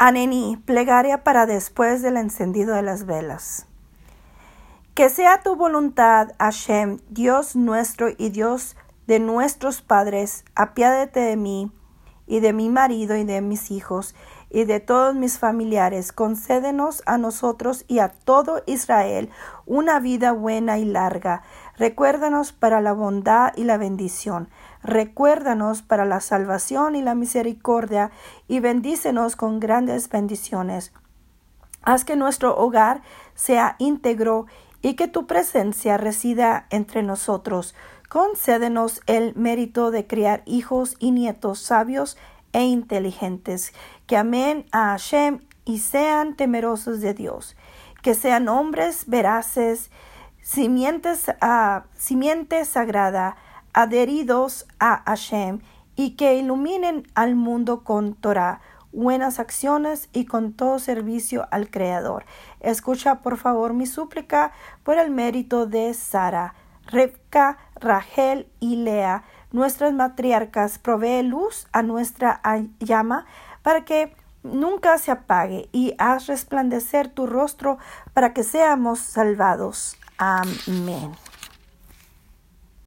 Anení, plegaria para después del encendido de las velas. Que sea tu voluntad, Hashem, Dios nuestro y Dios de nuestros padres, apiádate de mí y de mi marido y de mis hijos y de todos mis familiares. Concédenos a nosotros y a todo Israel una vida buena y larga. Recuérdanos para la bondad y la bendición. Recuérdanos para la salvación y la misericordia y bendícenos con grandes bendiciones. Haz que nuestro hogar sea íntegro y que tu presencia resida entre nosotros. Concédenos el mérito de criar hijos y nietos sabios e inteligentes, que amen a Hashem y sean temerosos de Dios, que sean hombres veraces, simientes, a, simiente sagrada, adheridos a Hashem, y que iluminen al mundo con Torah, buenas acciones y con todo servicio al Creador. Escucha por favor mi súplica por el mérito de Sara, Rebka, Rachel y Lea, nuestras matriarcas, provee luz a nuestra llama para que nunca se apague y haz resplandecer tu rostro para que seamos salvados. Amén.